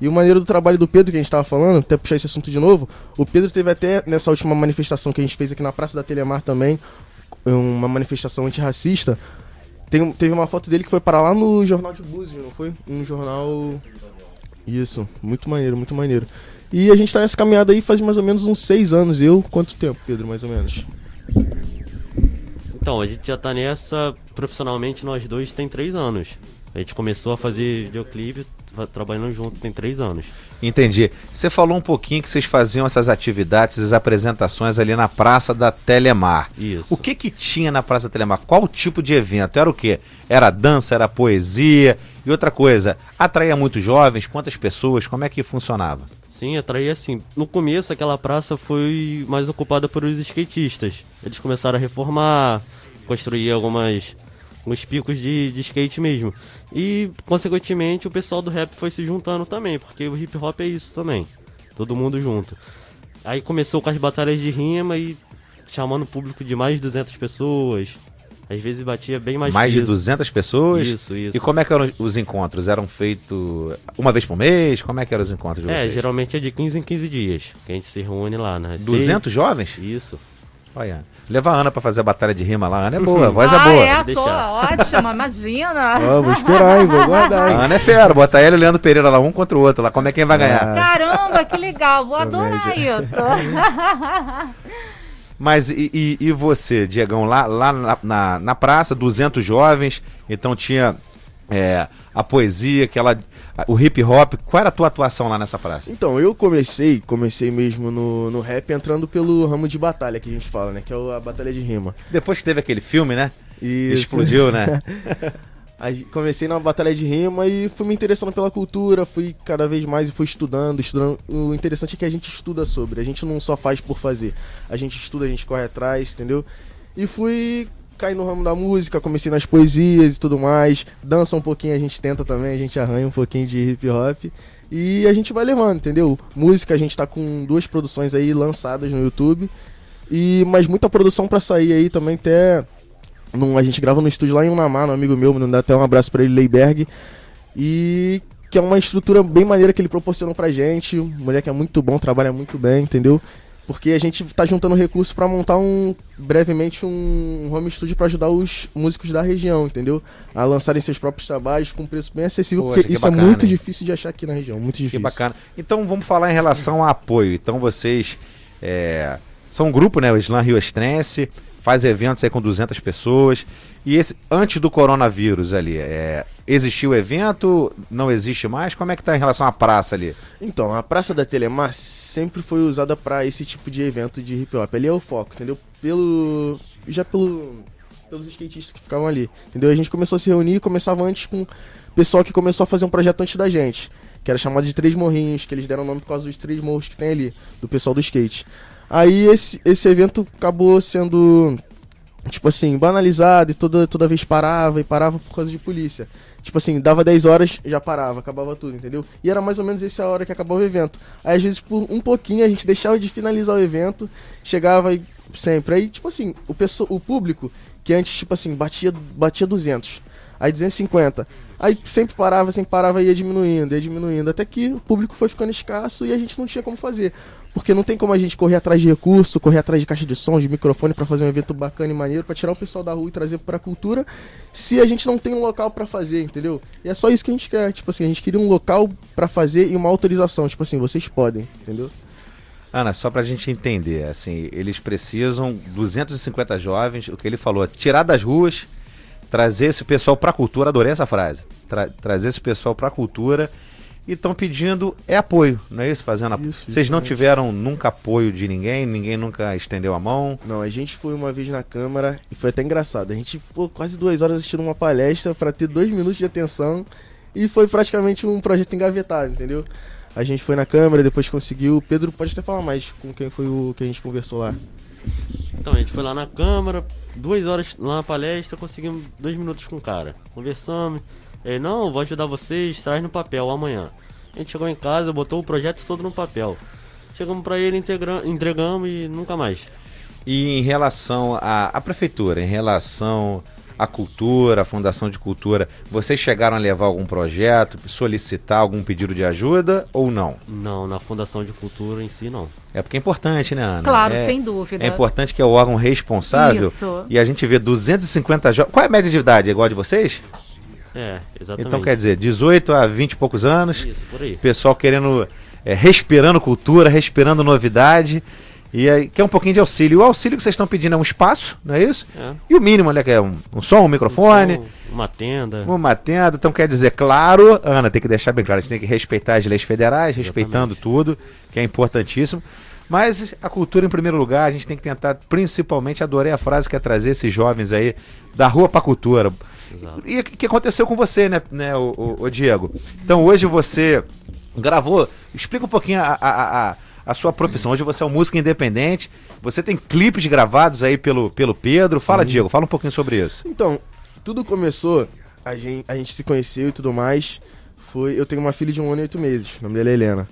E o maneiro do trabalho do Pedro, que a gente tava falando, até puxar esse assunto de novo, o Pedro teve até nessa última manifestação que a gente fez aqui na Praça da Telemar também, uma manifestação antirracista, tem, teve uma foto dele que foi parar lá no Jornal de Búzios, não foi? Um jornal. Isso, muito maneiro, muito maneiro. E a gente tá nessa caminhada aí faz mais ou menos uns seis anos. Eu, quanto tempo, Pedro, mais ou menos? Então, a gente já tá nessa profissionalmente, nós dois tem três anos. A gente começou a fazer videoclipe trabalhando junto tem três anos. Entendi. Você falou um pouquinho que vocês faziam essas atividades, essas apresentações ali na Praça da Telemar. Isso. O que que tinha na Praça da Telemar? Qual tipo de evento? Era o quê? Era dança, era poesia? E outra coisa, atraía muitos jovens? Quantas pessoas? Como é que funcionava? Sim, atraía assim. No começo, aquela praça foi mais ocupada por os skatistas. Eles começaram a reformar, construir algumas alguns picos de, de skate mesmo. E, consequentemente, o pessoal do rap foi se juntando também, porque o hip hop é isso também. Todo mundo junto. Aí começou com as batalhas de rima e chamando público de mais de 200 pessoas. Às vezes batia bem mais Mais que de isso. 200 pessoas? Isso, isso. E como é que eram os encontros? Eram feitos uma vez por mês? Como é que eram os encontros de É, vocês? geralmente é de 15 em 15 dias que a gente se reúne lá, né? 200 jovens? Isso. Olha, leva a Ana pra fazer a batalha de rima lá. A Ana é boa, a voz é ah, boa. é, sou ótima, imagina. Ó, vou esperar, hein? Vou guardar, A hein? Ana é fera, bota ela e o Leandro Pereira lá, um contra o outro lá. Como é quem vai ganhar? Ah. Caramba, que legal, vou adorar isso. Mas e, e- e você, Diegão, lá, lá na, na, na praça, 200 jovens, então tinha é, a poesia, aquela, a- o hip hop. Qual era a tua atuação lá nessa praça? Então, eu comecei, comecei mesmo no, no rap entrando pelo ramo de batalha que a gente fala, né? Que é a batalha de rima. Depois que teve aquele filme, né? Isso. Explodiu, né? Comecei na batalha de rima e fui me interessando pela cultura, fui cada vez mais e fui estudando, estudando. O interessante é que a gente estuda sobre, a gente não só faz por fazer. A gente estuda, a gente corre atrás, entendeu? E fui cair no ramo da música, comecei nas poesias e tudo mais. Dança um pouquinho, a gente tenta também, a gente arranha um pouquinho de hip hop. E a gente vai levando, entendeu? Música, a gente tá com duas produções aí lançadas no YouTube. E mas muita produção pra sair aí também até num, a gente grava no estúdio lá em Unamar, um amigo meu, mandar até um abraço pra ele, Leiberg. E que é uma estrutura bem maneira que ele proporcionou pra gente. O moleque é muito bom, trabalha muito bem, entendeu? Porque a gente tá juntando recursos pra montar um brevemente um home studio pra ajudar os músicos da região, entendeu? A lançarem seus próprios trabalhos com preço bem acessível, Poxa, porque que isso é bacana, muito hein? difícil de achar aqui na região, muito Que difícil. bacana. Então vamos falar em relação a apoio. Então vocês é, são um grupo, né? O Slam Rio Estrense, faz eventos aí com 200 pessoas. E esse antes do coronavírus ali, é, existiu o evento? Não existe mais? Como é que tá em relação à praça ali? Então, a Praça da Telemar sempre foi usada pra esse tipo de evento de hip hop. Ali é o foco, entendeu? Pelo. Já pelo. Pelos skatistas que ficavam ali. Entendeu? A gente começou a se reunir e começava antes com o pessoal que começou a fazer um projeto antes da gente. Que era chamado de Três Morrinhos, que eles deram o nome por causa dos três morros que tem ali, do pessoal do skate. Aí esse, esse evento acabou sendo, tipo assim, banalizado e toda, toda vez parava e parava por causa de polícia. Tipo assim, dava 10 horas, já parava, acabava tudo, entendeu? E era mais ou menos essa hora que acabava o evento. Aí às vezes por um pouquinho a gente deixava de finalizar o evento, chegava e sempre. Aí, tipo assim, o, pessoa, o público, que antes, tipo assim, batia, batia 200, aí 250. Aí sempre parava, sempre parava e ia diminuindo, ia diminuindo. Até que o público foi ficando escasso e a gente não tinha como fazer. Porque não tem como a gente correr atrás de recurso, correr atrás de caixa de som, de microfone pra fazer um evento bacana e maneiro, pra tirar o pessoal da rua e trazer pra cultura, se a gente não tem um local pra fazer, entendeu? E é só isso que a gente quer. Tipo assim, a gente queria um local pra fazer e uma autorização. Tipo assim, vocês podem, entendeu? Ana, só pra gente entender, assim, eles precisam 250 jovens, o que ele falou, tirar das ruas, trazer esse pessoal pra cultura, adorei essa frase. Tra- trazer esse pessoal pra cultura e estão pedindo é apoio, não é isso? Fazendo apoio. Isso, Vocês não tiveram nunca apoio de ninguém, ninguém nunca estendeu a mão. Não, a gente foi uma vez na Câmara e foi até engraçado. A gente, pô, quase duas horas assistindo uma palestra pra ter dois minutos de atenção e foi praticamente um projeto engavetado, entendeu? A gente foi na Câmara, depois conseguiu. O Pedro pode até falar mais com quem foi o que a gente conversou lá. Então, a gente foi lá na Câmara, duas horas lá na palestra, conseguimos dois minutos com o cara. Conversamos. Ele, não, vou ajudar vocês, traz no papel amanhã. A gente chegou em casa, botou o projeto todo no papel. Chegamos pra ele, entregamos e nunca mais. E em relação à, à prefeitura, em relação à cultura, à Fundação de Cultura, vocês chegaram a levar algum projeto, solicitar algum pedido de ajuda ou não? Não, na Fundação de Cultura em si, não. É porque é importante, né, Ana? Claro, é, sem dúvida. É importante que é o órgão responsável. Isso. E a gente vê 250 jovens. Qual é a média de idade? É igual a de vocês? É, exatamente. Então quer dizer, 18 a 20 e poucos anos. Isso, por aí. Pessoal querendo, é, respirando cultura, respirando novidade. E aí, quer um pouquinho de auxílio. O auxílio que vocês estão pedindo é um espaço, não é isso? É. E o mínimo, né? Que é um, um som, um microfone, Então, uma tenda. uma tenda. Então quer dizer, claro, Ana, tem que deixar bem claro, a gente tem que respeitar as leis federais, respeitando tudo, que é importantíssimo. Mas a cultura em primeiro lugar, a gente tem que tentar, principalmente, adorei a frase que é trazer esses jovens aí da rua pra cultura. Exato. E o que aconteceu com você, né, né o, o- o Diego? Então hoje você gravou. Explica um pouquinho a, a, a, a sua profissão. Hoje você é um músico independente. Você tem clipes gravados aí pelo, pelo Pedro. Fala, Diego, fala um pouquinho sobre isso. Então, tudo começou, a gente, a gente se conheceu e tudo mais. Foi, eu tenho uma filha de um ano e oito meses, o nome dela é Helena.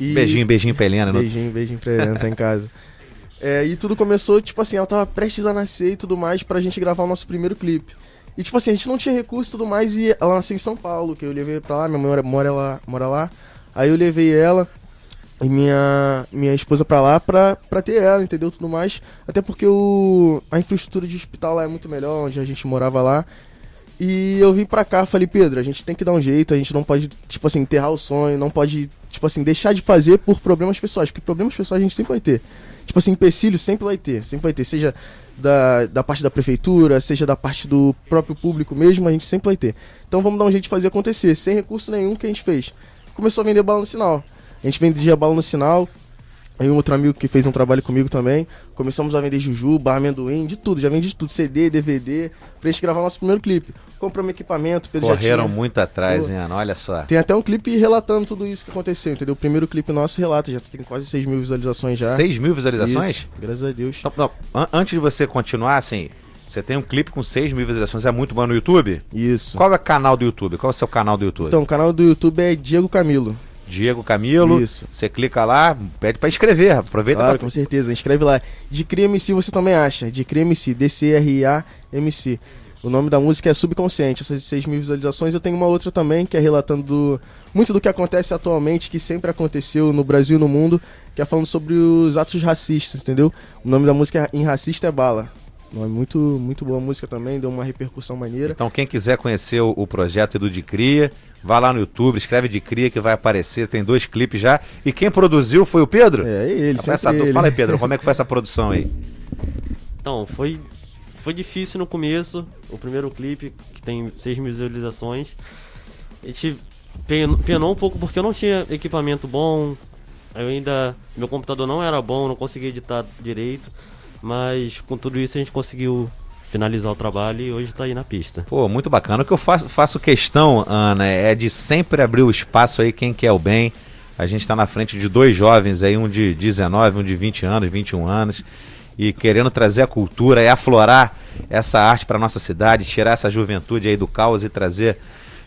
E- Beijinho, beijinho pra Helena. não- Beijinho, beijinho pra Helena, tá em casa. É, e tudo começou, tipo assim, ela tava prestes a nascer e tudo mais pra gente gravar o nosso primeiro clipe. E tipo assim, a gente não tinha recurso e tudo mais, e ela nasceu em São Paulo, que eu levei pra lá, minha mãe mora, mora lá, mora lá. Aí eu levei ela e minha, minha esposa pra lá pra, pra ter ela, entendeu? Tudo mais. Até porque o, a infraestrutura de hospital lá é muito melhor, onde a gente morava lá. E eu vim pra cá, falei, Pedro, a gente tem que dar um jeito, a gente não pode, tipo assim, enterrar o sonho, não pode, tipo assim, deixar de fazer por problemas pessoais, porque problemas pessoais a gente sempre vai ter. Tipo assim, empecilho sempre vai ter, sempre vai ter, seja da, da parte da prefeitura, seja da parte do próprio público mesmo, a gente sempre vai ter. Então vamos dar um jeito de fazer acontecer, sem recurso nenhum que a gente fez. Começou a vender bala no sinal. A gente vendia bala no sinal, Aí um outro amigo que fez um trabalho comigo também. Começamos a vender jujuba, amendoim, de tudo. Já vendi de tudo. CD, DVD. Pra gente gravar nosso primeiro clipe. Compramos equipamento, Pedro Correram tinha. muito atrás, Pô. hein, Ana? Olha só. Tem até um clipe relatando tudo isso que aconteceu, entendeu? O primeiro clipe nosso relata, já tem quase 6 mil visualizações já. 6 mil visualizações? Isso, graças a Deus. Então, não, an- antes de você continuar, assim, você tem um clipe com 6 mil visualizações, é muito bom no YouTube? Isso. Qual é o canal do YouTube? Qual é o seu canal do YouTube? Então, o canal do YouTube é Diego Camilo. Diego Camilo. Isso. Você clica lá, pede pra escrever. Aproveita Claro, pra... com certeza. Escreve lá. De Cria MC você também acha. De Cria MC, D-C-R-A-M-C. O nome da música é Subconsciente. Essas 6 mil visualizações. Eu tenho uma outra também que é relatando do- muito do que acontece atualmente, que sempre aconteceu no Brasil e no mundo, que é falando sobre os atos racistas, entendeu? O nome da música é Em Racista é Bala. Uma muito, muito boa música também, deu uma repercussão maneira. Então, quem quiser conhecer o, o projeto do De Cria, vá lá no YouTube, escreve De Cria que vai aparecer. Tem dois clipes já. E quem produziu foi o Pedro? É ele, Rapaz, sempre essa- ele. Fala aí, Pedro, como é que foi essa produção aí? Então, foi, foi difícil no começo. O primeiro clipe, que tem 6 mil visualizações. A gente pen- penou um pouco porque eu não tinha equipamento bom. Eu ainda. Meu computador não era bom, não conseguia editar direito. Mas com tudo isso a gente conseguiu finalizar o trabalho e hoje tá aí na pista. Pô, muito bacana. O que eu faço, faço questão, Ana, é de sempre abrir o espaço aí, quem quer o bem. A gente está na frente de dois jovens aí, um de 19, um de 20 anos, 21 anos, e querendo trazer a cultura e aflorar essa arte para nossa cidade, tirar essa juventude aí do caos e trazer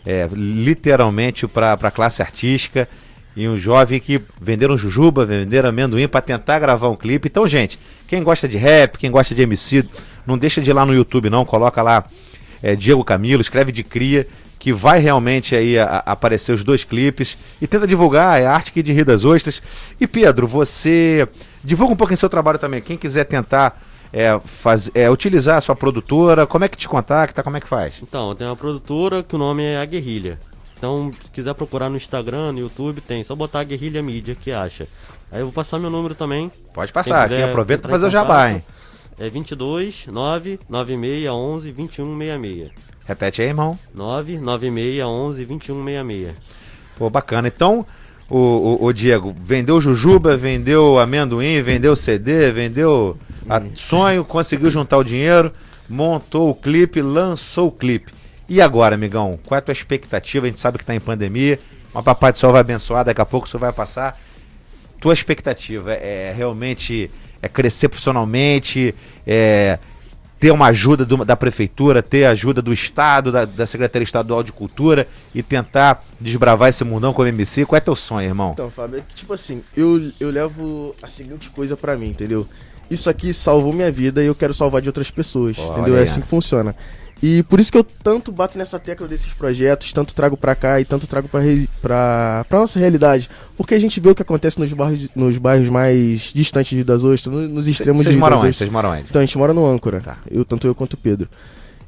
é, literalmente para a classe artística. E um jovem que venderam jujuba, venderam amendoim para tentar gravar um clipe. Então, gente, quem gosta de rap, quem gosta de MC, não deixa de ir lá no YouTube não, coloca lá é, Diego Camilo, escreve de cria, que vai realmente aí a- a- aparecer os dois clipes e tenta divulgar, é arte que de Rio das Ostras. E Pedro, você divulga um pouquinho seu trabalho também. Quem quiser tentar é, faz, é, utilizar a sua produtora, como é que te contacta, como é que faz? Então, tem uma produtora que o nome é A Guerrilha. Então, se quiser procurar no Instagram, no YouTube, tem. Só botar a Guerrilha Mídia que acha. Aí eu vou passar meu número também. Pode passar, Quem quem quiser aproveita para fazer o jabá, hein? É 22 9 96 11 21 66. Repete aí, irmão. 9 96 11 21 66. Pô, bacana. Então, o, o, o Diego, vendeu jujuba, vendeu amendoim, vendeu CD, vendeu a sonho, conseguiu juntar o dinheiro, montou o clipe, lançou o clipe. E agora, amigão, qual é a tua expectativa? A gente sabe que tá em pandemia, mas Papai do Céu vai abençoar, daqui a pouco isso vai passar. Tua expectativa é realmente é crescer profissionalmente, é ter uma ajuda do- da prefeitura, ter ajuda do Estado, da, da Secretaria Estadual de Cultura e tentar desbravar esse mundão como MC. Qual é teu sonho, irmão? Então, Fábio, é que, tipo assim, eu, eu levo a seguinte coisa pra mim, entendeu? Isso aqui salvou minha vida e eu quero salvar de outras pessoas, Olha entendeu? É assim que funciona. E por isso que eu tanto bato nessa tecla desses projetos, tanto trago pra cá e tanto trago pra, pra nossa realidade. Porque a gente vê o que acontece nos bairros, nos bairros mais distantes de das Ostras, no- nos extremos de Vocês Rio moram onde? Vocês moram onde? Então a gente mora no Âncora. Tá. Eu, tanto eu quanto o Pedro.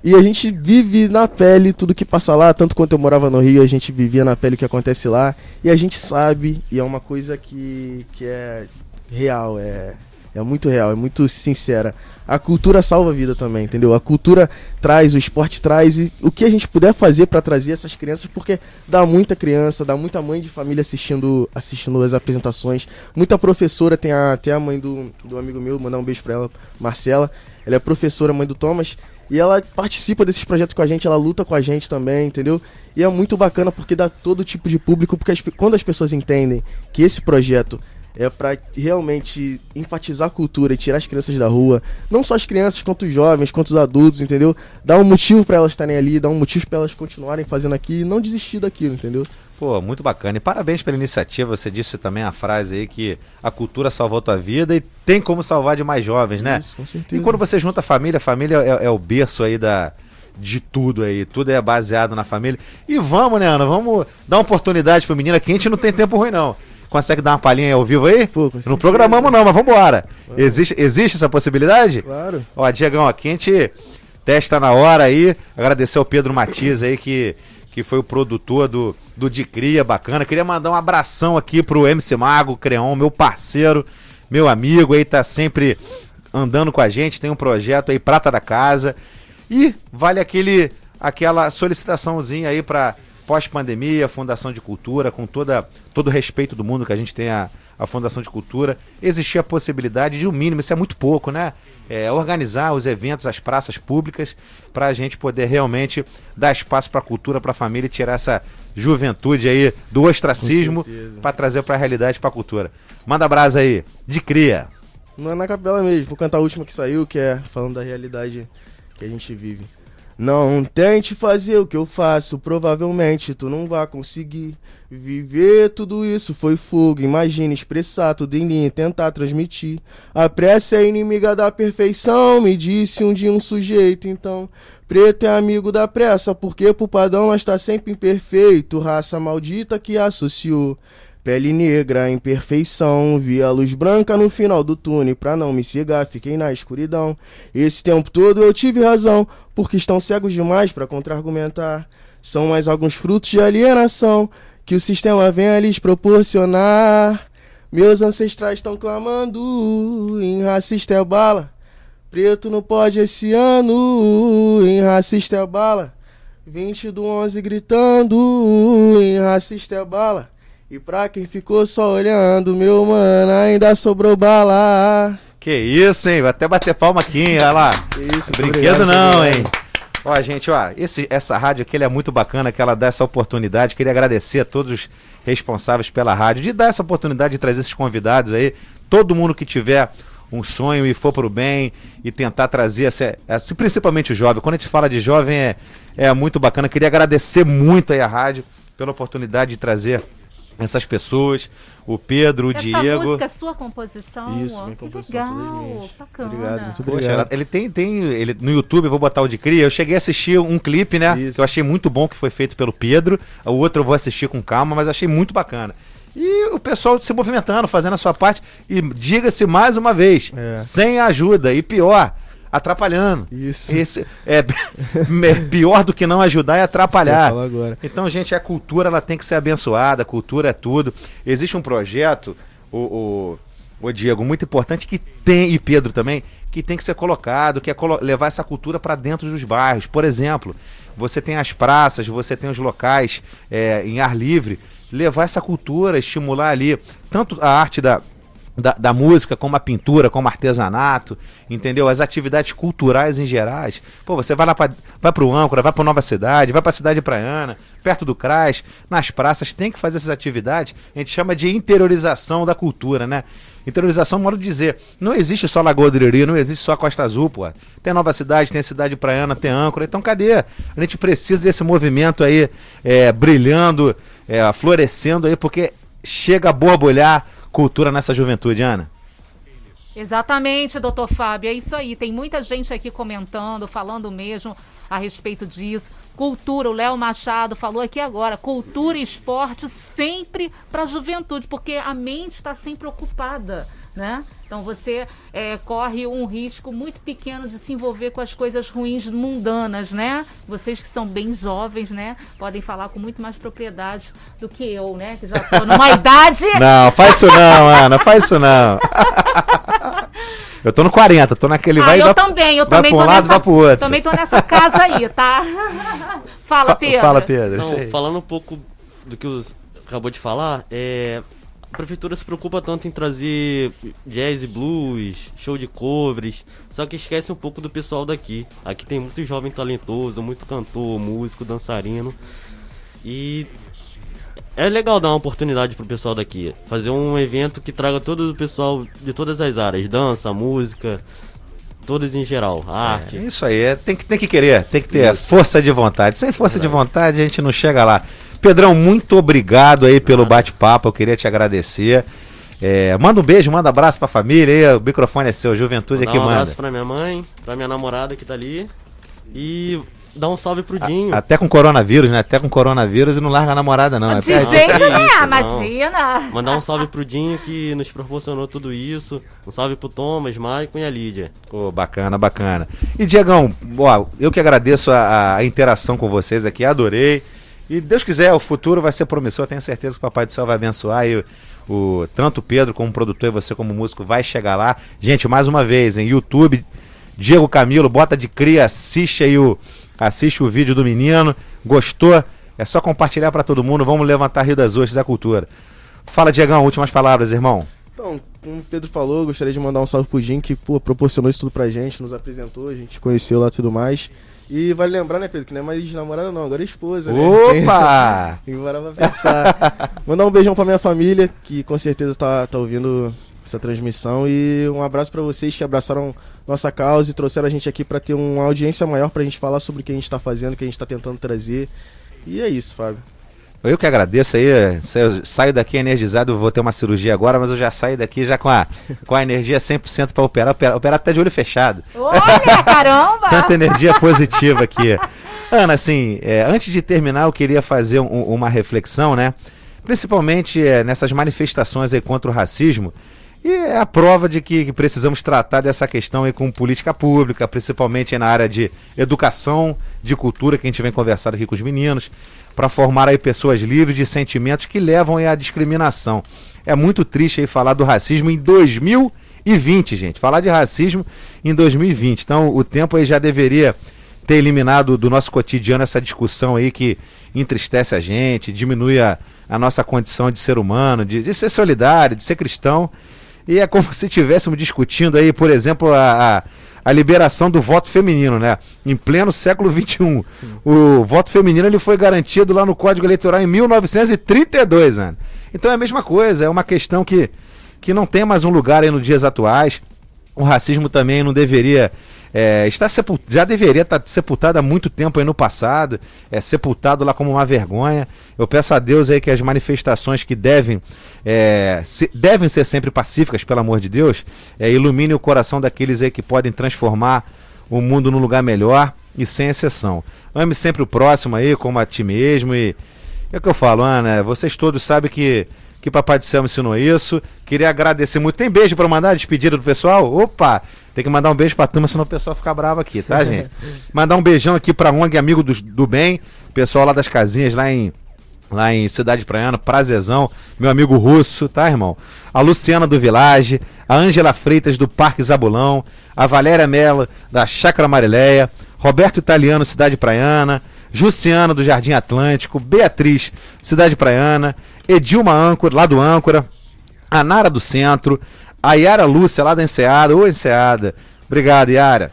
E a gente vive na pele tudo que passa lá, tanto quanto eu morava no Rio, a gente vivia na pele o que acontece lá. E a gente sabe, e é uma coisa que, que é real, é, é muito real, é muito sincera. A cultura salva a vida também, entendeu? A cultura traz, o esporte traz, e o que a gente puder fazer pra trazer essas crianças, porque dá muita criança, dá muita mãe de família assistindo, assistindo as apresentações, muita professora, tem a, tem a mãe do, do amigo meu, mandar um beijo pra ela, Marcela. Ela é professora, mãe do Thomas, e ela participa desses projetos com a gente, ela luta com a gente também, entendeu? E é muito bacana porque dá todo tipo de público, porque as quando as pessoas entendem que esse projeto é pra realmente enfatizar a cultura e tirar as crianças da rua, não só as crianças, quanto os jovens, quanto os adultos, entendeu? Dá um motivo pra elas estarem ali, dá um motivo pra elas continuarem fazendo aqui e não desistir daquilo, entendeu? Pô, muito bacana. E parabéns pela iniciativa. Você disse também a frase aí que a cultura salvou tua vida e tem como salvar de mais jovens, né? Isso, com certeza. E quando você junta a família, a família é, é o berço aí da, de tudo aí. Tudo é baseado na família. E vamos, né, Ana? Vamos dar uma oportunidade pro menino aqui. A gente não tem tempo ruim, não. Consegue dar uma palhinha ao vivo aí? Pô, não programamos, não, mas vambora. Existe, existe essa possibilidade? Claro. Ó, Diegão, aqui a gente testa na hora aí. Agradecer ao Pedro Matias aí, que, que foi o produtor do, do De Cria, bacana. Queria mandar um abração aqui pro MC Mago, Creon, meu parceiro, meu amigo aí, tá sempre andando com a gente. Tem um projeto aí, Prata da Casa. E vale aquele aquela solicitaçãozinha aí para pós-pandemia, Fundação de Cultura, com toda, todo o respeito do mundo que a gente tem a, a Fundação de Cultura, existir a possibilidade de um mínimo, isso é muito pouco, né? É, organizar os eventos, as praças públicas, para a gente poder realmente dar espaço para a cultura, para a família e tirar essa juventude aí do ostracismo para trazer para a realidade, para a cultura. Manda brasa aí, de cria. Não é na capela mesmo, vou cantar a última que saiu, que é falando da realidade que a gente vive. Não tente fazer o que eu faço, provavelmente tu não vai conseguir. Viver tudo isso foi fuga, imagina expressar tudo em linha e tentar transmitir. A pressa é inimiga da perfeição, me disse um dia um sujeito, então. Preto é amigo da pressa, porque pro padrão está sempre imperfeito, raça maldita que associou. Pele negra, imperfeição, vi a luz branca no final do túnel, pra não me cegar, fiquei na escuridão. Esse tempo todo eu tive razão, porque estão cegos demais para contra-argumentar. São mais alguns frutos de alienação que o sistema vem a lhes proporcionar. Meus ancestrais estão clamando, em racista é bala. Preto não pode esse ano, em racista é bala. 20 do 11 gritando, em racista é bala. E pra quem ficou só olhando, meu mano, ainda sobrou bala. Que isso, hein? Vou até bater palma aqui, hein? Olha lá. Que isso, Brinquedo obrigado, não, obrigado. hein? Ó, gente, ó, esse, essa rádio aqui é muito bacana, que ela dá essa oportunidade. Queria agradecer a todos os responsáveis pela rádio, de dar essa oportunidade de trazer esses convidados aí. Todo mundo que tiver um sonho e for pro bem e tentar trazer essa, essa- principalmente o jovem. Quando a gente fala de jovem é, é muito bacana. Queria agradecer muito aí a rádio pela oportunidade de trazer essas pessoas, o Pedro, o Essa Diego. música é sua composição? Isso, minha que composição, legal, minha. bacana. Obrigado, muito Poxa, obrigado. ela- ele tem, tem ele, no YouTube, eu vou botar o de cria. Eu cheguei a assistir um clipe, né? Isso. Que eu achei muito bom, que foi feito pelo Pedro. O outro eu vou assistir com calma, mas achei muito bacana. E o pessoal se movimentando, fazendo a sua parte. E diga-se mais uma vez, É. sem ajuda. E pior, atrapalhando. Isso. Esse é, é pior do que não ajudar é Você atrapalhar. Então, gente, a cultura ela tem que ser abençoada, a cultura é tudo. Existe um projeto, o, o, o Diego, muito importante que tem, e Pedro também, que tem que ser colocado, que é colo- levar essa cultura para dentro dos bairros. Por exemplo, você tem as praças, você tem os locais é, em ar livre, levar essa cultura, estimular ali tanto a arte da, da, da música, como a pintura, como artesanato, entendeu? As atividades culturais em gerais. Pô, você vai lá pra, vai pro Âncora, vai pra Nova Cidade, vai pra Cidade Praiana, perto do CRAS, nas praças, tem que fazer essas atividades. A gente chama de interiorização da cultura, né? Interiorização, modo de dizer. Não existe só Lagoa do Iriri, não existe só Costa Azul, pô. Tem Nova Cidade, tem a Cidade Praiana, tem Âncora. Então cadê? A gente precisa desse movimento aí é, brilhando, é, florescendo aí, porque chega a borbulhar cultura nessa juventude, Ana. Exatamente, doutor Fábio, é isso aí. Tem muita gente aqui comentando, falando mesmo a respeito disso. Cultura, o Léo Machado falou aqui agora, cultura e esporte sempre para a juventude, porque a mente está sempre ocupada, né? Então você é, corre um risco muito pequeno de se envolver com as coisas ruins mundanas, né? Vocês que são bem jovens, né? Podem falar com muito mais propriedade do que eu, né? Que já tô numa idade Não, faz isso não, Ana, faz isso não. Eu tô no 40, tô naquele ah, vai e eu vai- também, eu vai também pra um tô lado, nessa, vai pro outro. Também tô nessa casa aí, tá? Fala, Fa- Pedro. Fala, Pedro. Não, falando um pouco do que você acabou de falar, é, a prefeitura se preocupa tanto em trazer jazz e blues, show de covers, só que esquece um pouco do pessoal daqui. Aqui tem muito jovem talentoso, muito cantor, músico, dançarino. E é legal dar uma oportunidade pro pessoal daqui. Fazer um evento que traga todo o pessoal de todas as áreas, dança, música, todas em geral, arte. É isso aí, é, tem, que, tem que querer, tem que ter Isso. força de vontade. Sem força de vontade a gente não chega lá. Pedrão, muito obrigado aí pelo bate-papo, eu queria te agradecer. É, manda um beijo, manda um abraço pra família aí, o microfone é seu, juventude aqui um manda. abraço pra minha mãe, pra minha namorada que tá ali. E dar um salve pro Dinho. Até com coronavírus, né? Até com coronavírus e não larga a namorada não. né? De Perde- jeito nenhum, não. imagina. Mandar um salve pro Dinho que nos proporcionou tudo isso. Um salve pro Thomas, Maicon e a Lídia. Pô, bacana, bacana. E Diegão, ó, eu que agradeço a, a interação com vocês aqui, adorei. E Deus quiser, o futuro vai ser promissor, tenho certeza que o Papai do Céu vai abençoar e o, o- tanto o Pedro como produtor e você como músico vai chegar lá. Gente, mais uma vez, em YouTube, Diego Camilo, bota de cria, assiste aí o assiste o vídeo do menino. Gostou? É só compartilhar pra todo mundo. Vamos levantar Rio das Ostras da cultura. Fala, Diegão, últimas palavras, irmão. Então, como o Pedro falou, gostaria de mandar um salve pro Jim, que pô, proporcionou isso tudo pra gente, nos apresentou, a gente conheceu lá e tudo mais. E vale lembrar, né, Pedro, que não é mais namorada não, agora é esposa, né? Opa! Tem que parar pra pensar. Mandar um beijão pra minha família, que com certeza tá, tá ouvindo essa transmissão. E um abraço para vocês que abraçaram nossa causa e trouxeram a gente aqui para ter uma audiência maior para a gente falar sobre o que a gente está fazendo, o que a gente está tentando trazer. E é isso, Fábio. Eu que agradeço aí, eu saio daqui energizado, vou ter uma cirurgia agora, mas eu já saio daqui já com a, com a energia 100% para operar, operar, operar até de olho fechado. Olha, caramba! Tanta energia positiva aqui. Ana, assim, é, antes de terminar, eu queria fazer um, uma reflexão, né? Principalmente é, nessas manifestações aí contra o racismo, e é a prova de que precisamos tratar dessa questão aí com política pública, principalmente na área de educação, de cultura, que a gente vem conversando aqui com os meninos, para formar aí pessoas livres de sentimentos que levam à discriminação. É muito triste aí falar do racismo em 2020, gente. Falar de racismo em 2020. Então, o tempo aí já deveria ter eliminado do nosso cotidiano essa discussão aí que entristece a gente, diminui a, a nossa condição de ser humano, de, de ser solidário, de ser cristão. E é como se estivéssemos discutindo aí, por exemplo, a, a, a, liberação do voto feminino, né? Em pleno século XXI. O voto feminino ele foi garantido lá no Código Eleitoral em 1932, né? Então é a mesma coisa, é uma questão que, que não tem mais um lugar aí nos dias atuais. O racismo também não deveria é, está sepult... já deveria estar sepultado há muito tempo aí no passado, é sepultado lá como uma vergonha. Eu peço a Deus aí que as manifestações que devem, é, se... devem ser sempre pacíficas, pelo amor de Deus, é, ilumine o coração daqueles aí que podem transformar o mundo num lugar melhor e sem exceção. Ame sempre o próximo aí, como a ti mesmo e é o que eu falo, Ana, vocês todos sabem que que Papai do Céu me ensinou isso. Queria agradecer muito. Tem beijo para mandar, despedida do pessoal? Opa! Tem que mandar um beijo pra turma, senão o pessoal fica bravo aqui, tá, gente? mandar um beijão aqui pra ONG Amigo do, do Bem, pessoal lá das casinhas, lá em lá em Cidade Praiana, prazerzão, meu amigo Russo, tá, irmão? A Luciana do Village, a Ângela Freitas do Parque Zabulão, a Valéria Mello da Chácara Marileia, Roberto Italiano, Cidade Praiana, Juciana do Jardim Atlântico, Beatriz, Cidade Praiana, Edilma Âncora, lá do Âncora, a Nara do Centro, a Yara Lúcia, lá da Enseada. Ô, Enseada. Obrigado, Yara.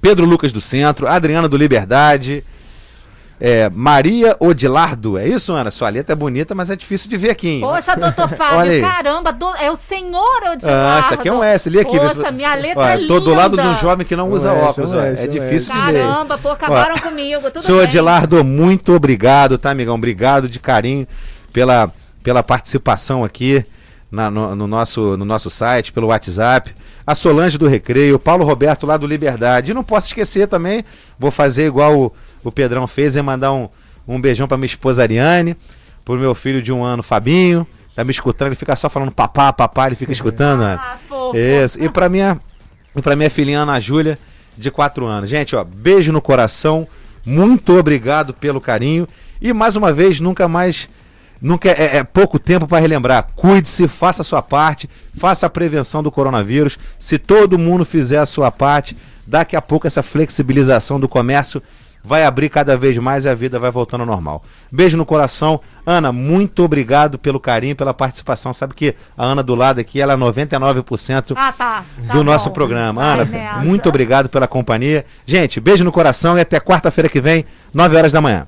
Pedro Lucas do Centro, Adriana do Liberdade, é, Maria Odilardo, é isso, Ana? Sua letra é bonita, mas é difícil de ver aqui. Hein? Poxa, doutor Fábio, caramba, do, é o senhor Odilardo. Ah, isso aqui é um S, li aqui. Poxa, minha letra Olha, é linda. Tô do lado de um jovem que não usa um óculos, é, um S, é, difícil de ver. Caramba, pô, acabaram comigo, tudo Senhor Odilardo, muito obrigado, tá, amigão? Obrigado de carinho pela, pela participação aqui na, no, no, nosso, no nosso site, pelo WhatsApp. A Solange do Recreio, Paulo Roberto lá do Liberdade. E não posso esquecer também, vou fazer igual o, o Pedrão fez, é mandar um, um beijão para minha esposa Ariane, pro meu filho de um ano, Fabinho. Tá me escutando, ele fica só falando papá, papá, ele fica escutando. Né? ah, fofo. Isso. E pra minha, e pra minha filhinha Ana Júlia, de 4 anos. Gente, ó, beijo no coração. Muito obrigado pelo carinho. E mais uma vez, nunca mais Nunca é, é pouco tempo para relembrar. Cuide-se, faça a sua parte, faça a prevenção do coronavírus. Se todo mundo fizer a sua parte, daqui a pouco essa flexibilização do comércio vai abrir cada vez mais e a vida vai voltando ao normal. Beijo no coração. Ana, muito obrigado pelo carinho, pela participação. Sabe que a Ana do lado aqui, ela é 99% ah, tá. Tá do bom. nosso programa. Ana, muito obrigado pela companhia. Gente, beijo no coração e até quarta-feira que vem, 9 horas da manhã.